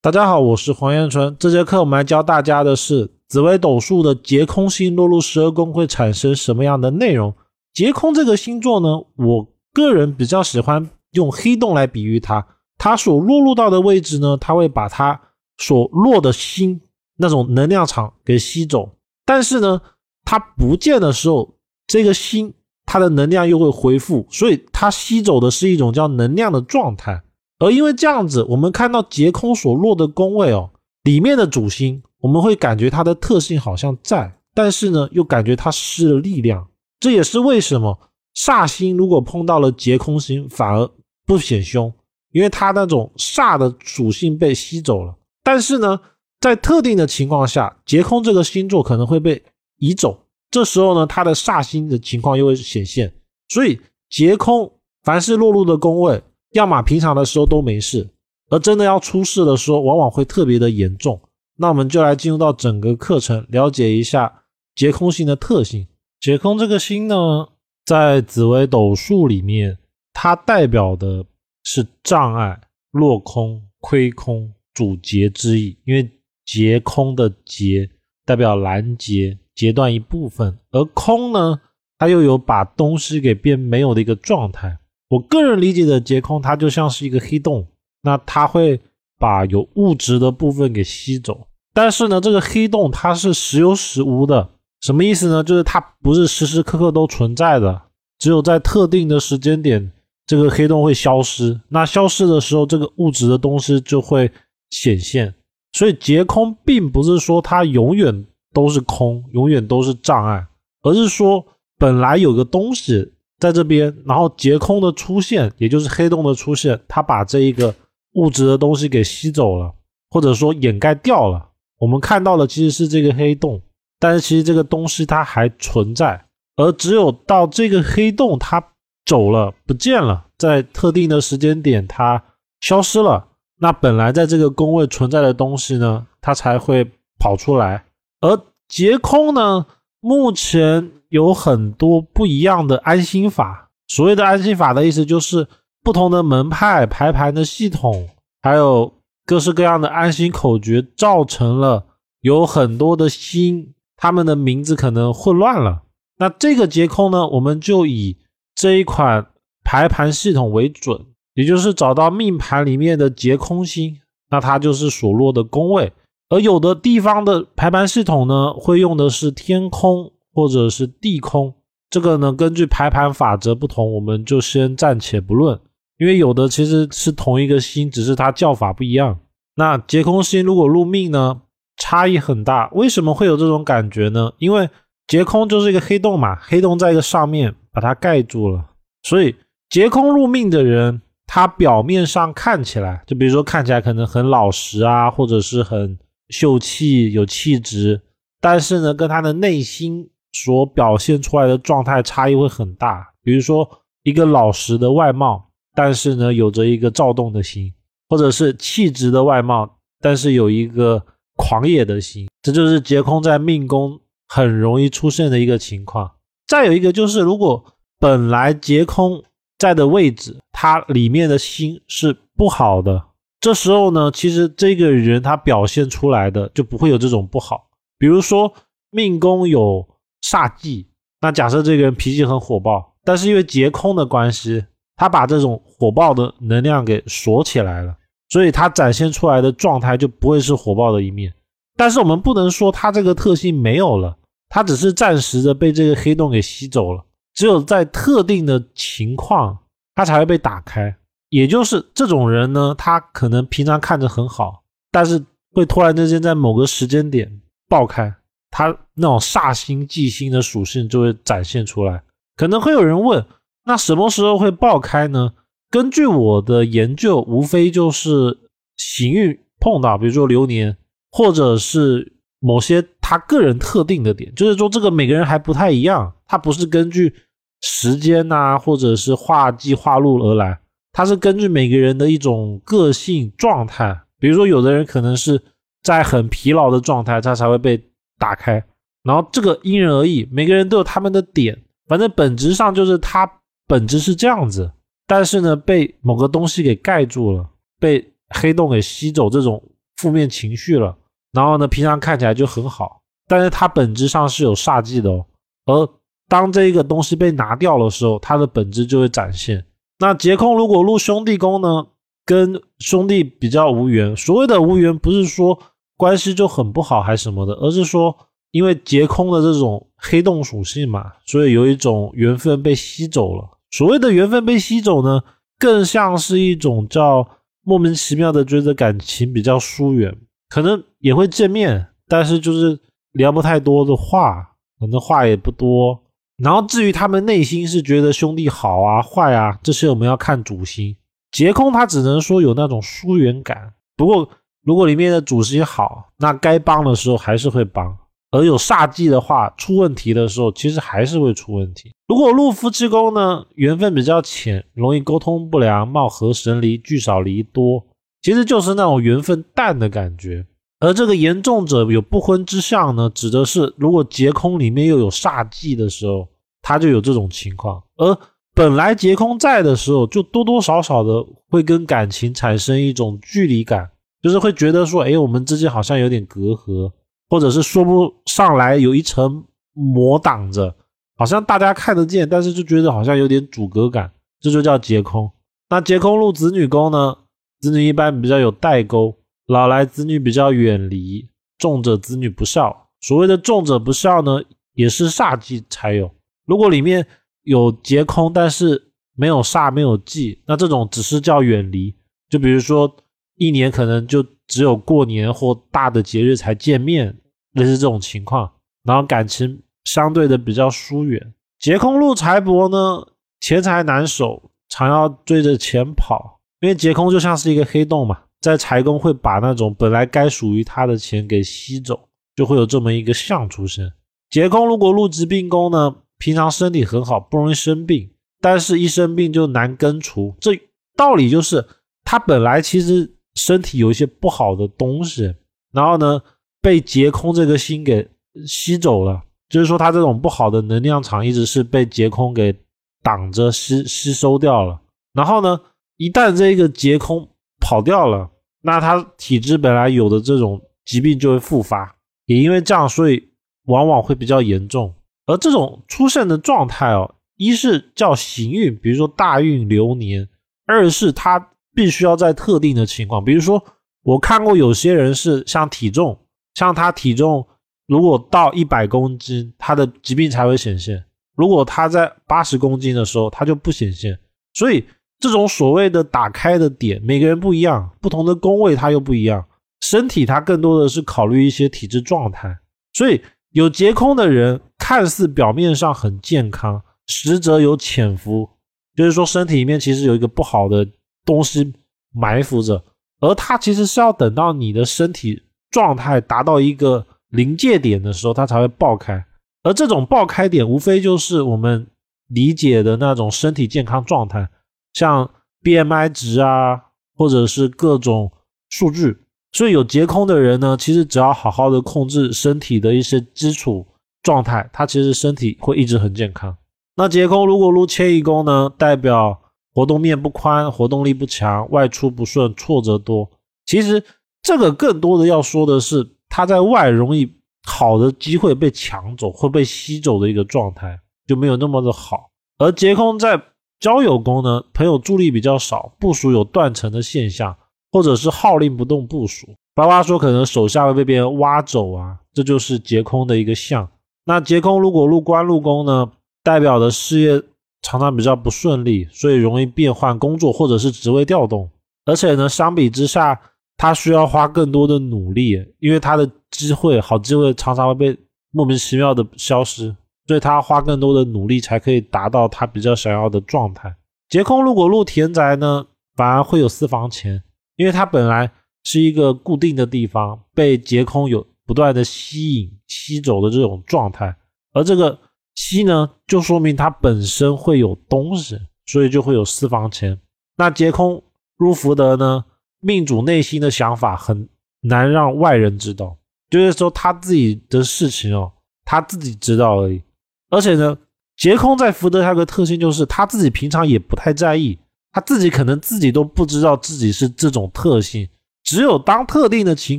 大家好，我是黄彦春。这节课我们来教大家的是紫微斗数的劫空星落入十二宫会产生什么样的内容。劫空这个星座呢，我个人比较喜欢用黑洞来比喻它。它所落入到的位置呢，它会把它所落的星那种能量场给吸走。但是呢，它不见的时候，这个星它的能量又会恢复，所以它吸走的是一种叫能量的状态。而因为这样子，我们看到劫空所落的宫位哦，里面的主星，我们会感觉它的特性好像在，但是呢，又感觉它失了力量。这也是为什么煞星如果碰到了劫空星，反而不显凶，因为它那种煞的属性被吸走了。但是呢，在特定的情况下，劫空这个星座可能会被移走，这时候呢，它的煞星的情况又会显现。所以劫空凡是落入的宫位。要么平常的时候都没事，而真的要出事的时候，往往会特别的严重。那我们就来进入到整个课程，了解一下劫空星的特性。劫空这个星呢，在紫微斗数里面，它代表的是障碍、落空、亏空、主劫之意。因为劫空的劫代表拦截、截断一部分，而空呢，它又有把东西给变没有的一个状态。我个人理解的结空，它就像是一个黑洞，那它会把有物质的部分给吸走。但是呢，这个黑洞它是时有时无的，什么意思呢？就是它不是时时刻刻都存在的，只有在特定的时间点，这个黑洞会消失。那消失的时候，这个物质的东西就会显现。所以结空并不是说它永远都是空，永远都是障碍，而是说本来有个东西。在这边，然后劫空的出现，也就是黑洞的出现，它把这一个物质的东西给吸走了，或者说掩盖掉了。我们看到的其实是这个黑洞，但是其实这个东西它还存在，而只有到这个黑洞它走了、不见了，在特定的时间点它消失了，那本来在这个宫位存在的东西呢，它才会跑出来。而劫空呢，目前。有很多不一样的安心法。所谓的安心法的意思，就是不同的门派排盘的系统，还有各式各样的安心口诀，造成了有很多的星，他们的名字可能混乱了。那这个劫空呢，我们就以这一款排盘系统为准，也就是找到命盘里面的劫空星，那它就是所落的宫位。而有的地方的排盘系统呢，会用的是天空。或者是地空，这个呢，根据排盘法则不同，我们就先暂且不论。因为有的其实是同一个星，只是它叫法不一样。那劫空星如果入命呢，差异很大。为什么会有这种感觉呢？因为劫空就是一个黑洞嘛，黑洞在一个上面把它盖住了，所以劫空入命的人，他表面上看起来，就比如说看起来可能很老实啊，或者是很秀气有气质，但是呢，跟他的内心。所表现出来的状态差异会很大，比如说一个老实的外貌，但是呢有着一个躁动的心，或者是气质的外貌，但是有一个狂野的心，这就是劫空在命宫很容易出现的一个情况。再有一个就是，如果本来劫空在的位置，它里面的心是不好的，这时候呢，其实这个人他表现出来的就不会有这种不好。比如说命宫有。煞忌，那假设这个人脾气很火爆，但是因为劫空的关系，他把这种火爆的能量给锁起来了，所以他展现出来的状态就不会是火爆的一面。但是我们不能说他这个特性没有了，他只是暂时的被这个黑洞给吸走了。只有在特定的情况，他才会被打开。也就是这种人呢，他可能平常看着很好，但是会突然之间在某个时间点爆开。它那种煞星忌星的属性就会展现出来。可能会有人问，那什么时候会爆开呢？根据我的研究，无非就是行运碰到，比如说流年，或者是某些他个人特定的点。就是说，这个每个人还不太一样，它不是根据时间呐，或者是画季画路而来，它是根据每个人的一种个性状态。比如说，有的人可能是在很疲劳的状态，他才会被。打开，然后这个因人而异，每个人都有他们的点，反正本质上就是它本质是这样子，但是呢，被某个东西给盖住了，被黑洞给吸走，这种负面情绪了，然后呢，平常看起来就很好，但是它本质上是有煞气的哦。而当这一个东西被拿掉的时候，它的本质就会展现。那劫空如果入兄弟宫呢，跟兄弟比较无缘。所谓的无缘，不是说关系就很不好还是什么的，而是说因为劫空的这种黑洞属性嘛，所以有一种缘分被吸走了。所谓的缘分被吸走呢，更像是一种叫莫名其妙的觉得感情比较疏远，可能也会见面，但是就是聊不太多的话，可能话也不多。然后至于他们内心是觉得兄弟好啊坏啊，这些我们要看主星。劫空他只能说有那种疏远感，不过如果里面的主星好，那该帮的时候还是会帮；而有煞忌的话，出问题的时候其实还是会出问题。如果入夫妻宫呢，缘分比较浅，容易沟通不良，貌合神离，聚少离多，其实就是那种缘分淡的感觉。而这个严重者有不婚之相呢，指的是如果劫空里面又有煞忌的时候，他就有这种情况。而本来劫空在的时候，就多多少少的会跟感情产生一种距离感，就是会觉得说，哎，我们之间好像有点隔阂，或者是说不上来，有一层膜挡着，好像大家看得见，但是就觉得好像有点阻隔感，这就叫劫空。那劫空入子女宫呢，子女一般比较有代沟。老来子女比较远离，重者子女不孝。所谓的重者不孝呢，也是煞忌才有。如果里面有劫空，但是没有煞没有忌，那这种只是叫远离。就比如说一年可能就只有过年或大的节日才见面，类似这种情况，然后感情相对的比较疏远。劫空入财帛呢，钱财难守，常要追着钱跑，因为劫空就像是一个黑洞嘛。在财宫会把那种本来该属于他的钱给吸走，就会有这么一个相出现。劫空如果入疾病宫呢，平常身体很好，不容易生病，但是一生病就难根除。这道理就是他本来其实身体有一些不好的东西，然后呢被劫空这个心给吸走了，就是说他这种不好的能量场一直是被劫空给挡着吸吸收掉了。然后呢，一旦这个劫空。跑掉了，那他体质本来有的这种疾病就会复发，也因为这样，所以往往会比较严重。而这种出现的状态哦，一是叫行运，比如说大运流年；二是他必须要在特定的情况，比如说我看过有些人是像体重，像他体重如果到一百公斤，他的疾病才会显现；如果他在八十公斤的时候，他就不显现。所以。这种所谓的打开的点，每个人不一样，不同的宫位它又不一样。身体它更多的是考虑一些体质状态，所以有结空的人看似表面上很健康，实则有潜伏，就是说身体里面其实有一个不好的东西埋伏着，而它其实是要等到你的身体状态达到一个临界点的时候，它才会爆开。而这种爆开点，无非就是我们理解的那种身体健康状态。像 BMI 值啊，或者是各种数据，所以有结空的人呢，其实只要好好的控制身体的一些基础状态，他其实身体会一直很健康。那结空如果入迁移宫呢，代表活动面不宽，活动力不强，外出不顺，挫折多。其实这个更多的要说的是，他在外容易好的机会被抢走，会被吸走的一个状态，就没有那么的好。而劫空在交友宫呢，朋友助力比较少，部署有断层的现象，或者是号令不动部署。爸爸说可能手下会被别人挖走啊，这就是劫空的一个象。那劫空如果入官禄宫呢，代表的事业常常比较不顺利，所以容易变换工作或者是职位调动。而且呢，相比之下，他需要花更多的努力，因为他的机会好机会常常会被莫名其妙的消失。所以他花更多的努力才可以达到他比较想要的状态。劫空如果入田宅呢，反而会有私房钱，因为它本来是一个固定的地方，被劫空有不断的吸引、吸走的这种状态。而这个七呢，就说明它本身会有东西，所以就会有私房钱。那劫空入福德呢，命主内心的想法很难让外人知道，就是说他自己的事情哦，他自己知道而已。而且呢，劫空在福德还有个特性，就是他自己平常也不太在意，他自己可能自己都不知道自己是这种特性。只有当特定的情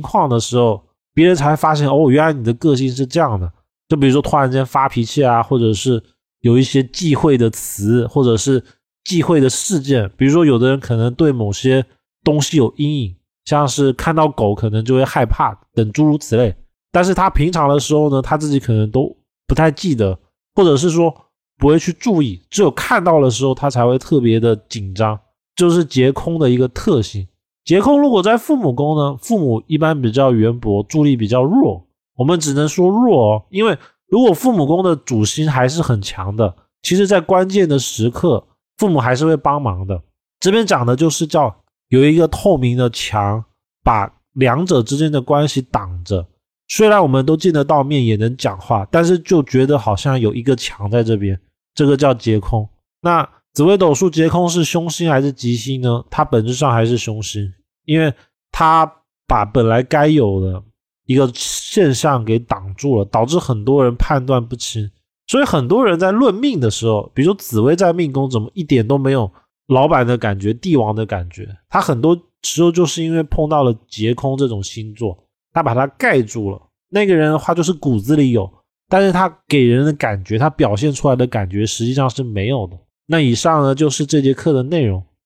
况的时候，别人才发现哦，原来你的个性是这样的。就比如说突然间发脾气啊，或者是有一些忌讳的词，或者是忌讳的事件。比如说有的人可能对某些东西有阴影，像是看到狗可能就会害怕等诸如此类。但是他平常的时候呢，他自己可能都不太记得，或者是说不会去注意，只有看到的时候他才会特别的紧张，就是劫空的一个特性。劫空如果在父母宫呢，父母一般比较渊博，助力比较弱。我们只能说弱哦，因为如果父母宫的主星还是很强的，其实，在关键的时刻，父母还是会帮忙的。这边讲的就是叫有一个透明的墙，把两者之间的关系挡着。虽然我们都见得到面，也能讲话，但是就觉得好像有一个墙在这边，这个叫劫空。那紫微斗数劫空是凶星还是吉星呢？它本质上还是凶星，因为它把本来该有的一个现象给挡住了，导致很多人判断不清。所以很多人在论命的时候，比如说紫薇在命宫怎么一点都没有老板的感觉、帝王的感觉？他很多时候就是因为碰到了劫空这种星座，他把它盖住了。那个人的话就是骨子里有，但是他给人的感觉，他表现出来的感觉实际上是没有的。那以上呢就是这节课的内容。